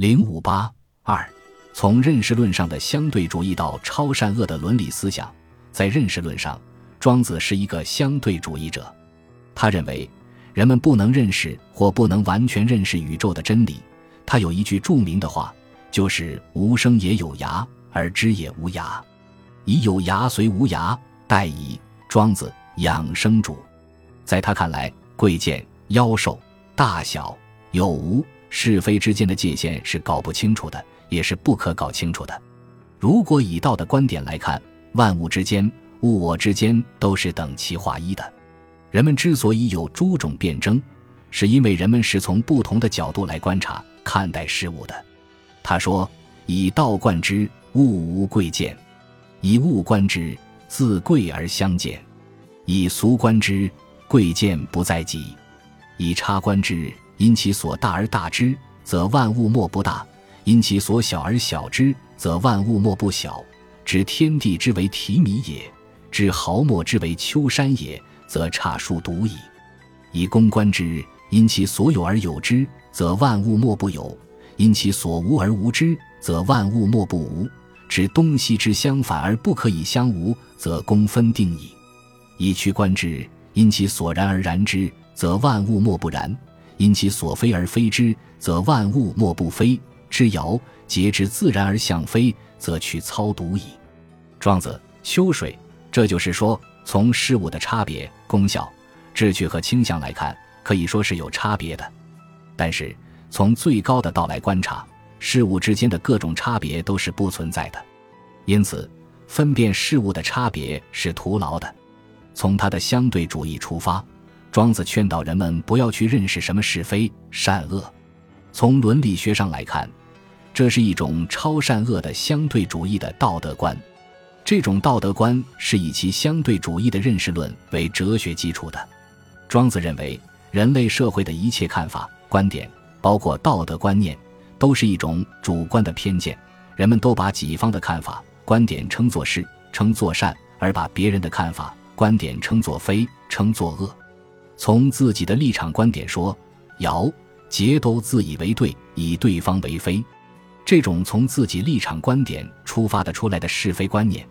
零五八二，从认识论上的相对主义到超善恶的伦理思想，在认识论上，庄子是一个相对主义者。他认为，人们不能认识或不能完全认识宇宙的真理。他有一句著名的话，就是“无声也有涯，而知也无涯。以有涯随无涯，殆矣。”庄子养生主，在他看来，贵贱、妖兽、大小、有无。是非之间的界限是搞不清楚的，也是不可搞清楚的。如果以道的观点来看，万物之间、物我之间都是等齐划一的。人们之所以有诸种辩争，是因为人们是从不同的角度来观察、看待事物的。他说：“以道观之，物无贵贱；以物观之，自贵而相减；以俗观之，贵贱不在己；以差观之。”因其所大而大之，则万物莫不大；因其所小而小之，则万物莫不小。知天地之为提米也，知毫末之为丘山也，则差殊独矣。以公观之，因其所有而有之，则万物莫不有；因其所无而无之，则万物莫不无。知东西之相反而不可以相无，则公分定矣。以屈观之，因其所然而然之，则万物莫不然。因其所非而非之，则万物莫不非。之爻节之自然而向非，则取操独矣。庄子修水，这就是说，从事物的差别、功效、志趣和倾向来看，可以说是有差别的。但是从最高的道来观察，事物之间的各种差别都是不存在的。因此，分辨事物的差别是徒劳的。从他的相对主义出发。庄子劝导人们不要去认识什么是非善恶。从伦理学上来看，这是一种超善恶的相对主义的道德观。这种道德观是以其相对主义的认识论为哲学基础的。庄子认为，人类社会的一切看法、观点，包括道德观念，都是一种主观的偏见。人们都把己方的看法、观点称作是，称作善，而把别人的看法、观点称作非，称作恶。从自己的立场观点说，尧桀都自以为对，以对方为非，这种从自己立场观点出发的出来的是非观念，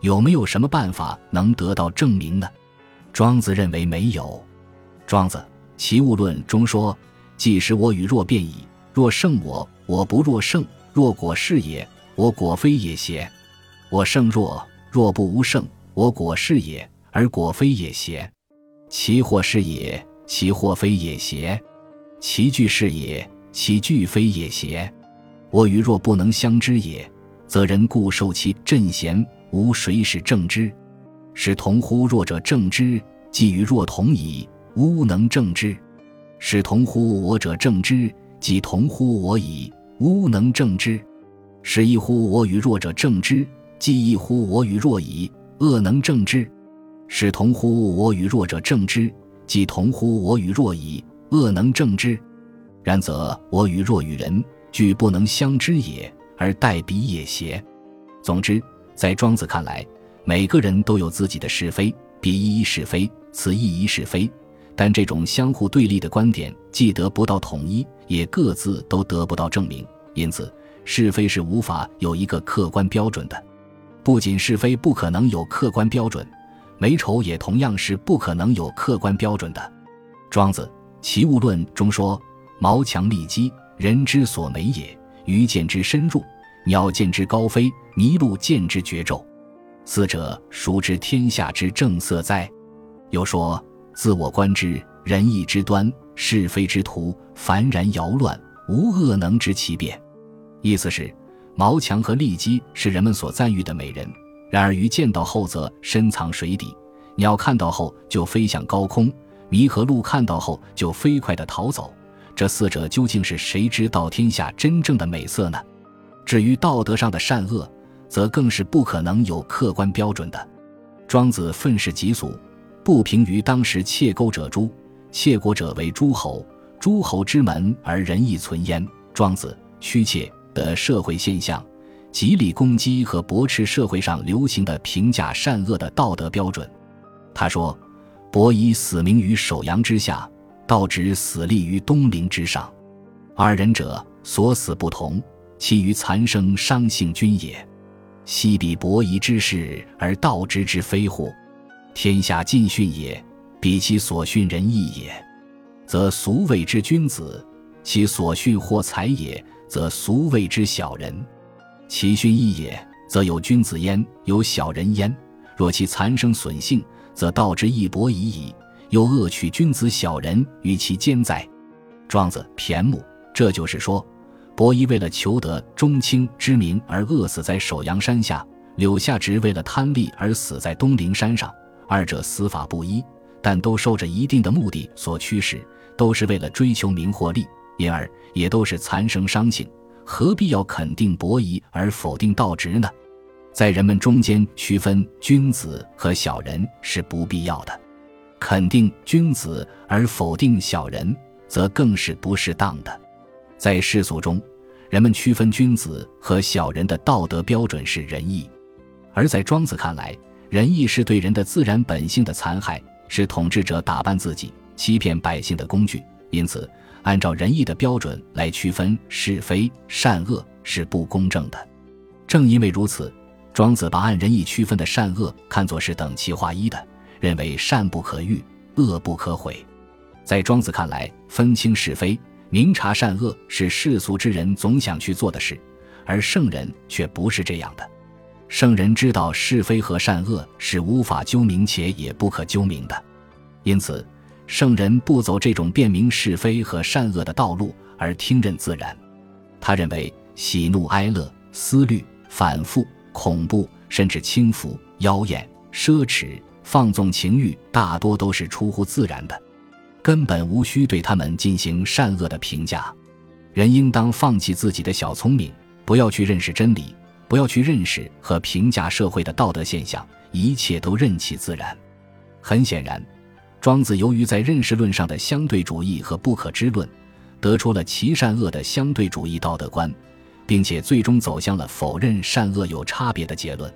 有没有什么办法能得到证明呢？庄子认为没有。庄子《齐物论》中说：“既使我与若变矣，若胜我，我不若胜；若果是也，我果非也邪？我胜若，若不无胜，我果是也，而果非也邪？”其或是也，其或非也邪；其具是也，其具非也邪。我与若不能相知也，则人固受其正贤，无谁使正之。使同乎弱者正之，即与若同矣，吾能正之；使同乎我者正之，即同乎我矣，吾能正之；使异乎我与弱者正之，即异乎我与弱矣，恶能正之。使同乎我与弱者正之，即同乎我与弱矣，恶能正之。然则我与弱与人，俱不能相知也，而待彼也邪？总之，在庄子看来，每个人都有自己的是非，彼一一是非，此一一是非。但这种相互对立的观点，既得不到统一，也各自都得不到证明。因此，是非是无法有一个客观标准的。不仅是非不可能有客观标准。美丑也同样是不可能有客观标准的。庄子《齐物论》中说：“毛强利基，人之所美也；鱼见之深入，鸟见之高飞，麋鹿见之绝骤。四者，孰知天下之正色哉？”又说：“自我观之，仁义之端，是非之途，凡然摇乱，无恶能知其变。”意思是，毛强和利基是人们所赞誉的美人。然而鱼见到后则深藏水底，鸟看到后就飞向高空，麋和鹿看到后就飞快地逃走。这四者究竟是谁知道天下真正的美色呢？至于道德上的善恶，则更是不可能有客观标准的。庄子愤世嫉俗，不平于当时窃钩者诛，窃国者为诸侯，诸侯之门而仁义存焉。庄子虚窃的社会现象。极力攻击和驳斥社会上流行的评价善恶的道德标准。他说：“伯夷死明于首阳之下，道之死立于东陵之上。二人者，所死不同，其余残生伤性君也。昔彼伯夷之事而道之之非乎？天下尽训也，彼其所训仁义也，则俗谓之君子；其所训或才也，则俗谓之小人。其训义也，则有君子焉，有小人焉。若其残生损性，则道之义薄矣矣。又恶取君子小人与其间哉？庄子骈目。这就是说，伯夷为了求得中卿之名而饿死在首阳山下，柳下直为了贪利而死在东陵山上。二者死法不一，但都受着一定的目的所驱使，都是为了追求名或利，因而也都是残生伤性。何必要肯定伯夷而否定道直呢？在人们中间区分君子和小人是不必要的，肯定君子而否定小人，则更是不适当的。在世俗中，人们区分君子和小人的道德标准是仁义，而在庄子看来，仁义是对人的自然本性的残害，是统治者打扮自己、欺骗百姓的工具。因此，按照仁义的标准来区分是非善恶是不公正的。正因为如此，庄子把按仁义区分的善恶看作是等其划一的，认为善不可欲，恶不可毁。在庄子看来，分清是非、明察善恶是世俗之人总想去做的事，而圣人却不是这样的。圣人知道是非和善恶是无法究明且也不可究明的，因此，圣人不走这种辨明是非和善恶的道路，而听任自然。他认为喜怒哀乐、思虑、反复、恐怖，甚至轻浮、妖艳、奢侈、放纵情欲，大多都是出乎自然的，根本无需对他们进行善恶的评价。人应当放弃自己的小聪明，不要去认识真理。不要去认识和评价社会的道德现象，一切都任其自然。很显然，庄子由于在认识论上的相对主义和不可知论，得出了其善恶的相对主义道德观，并且最终走向了否认善恶有差别的结论。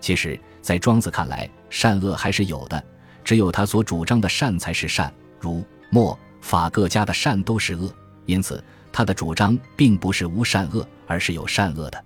其实，在庄子看来，善恶还是有的，只有他所主张的善才是善，如墨、法各家的善都是恶。因此，他的主张并不是无善恶，而是有善恶的。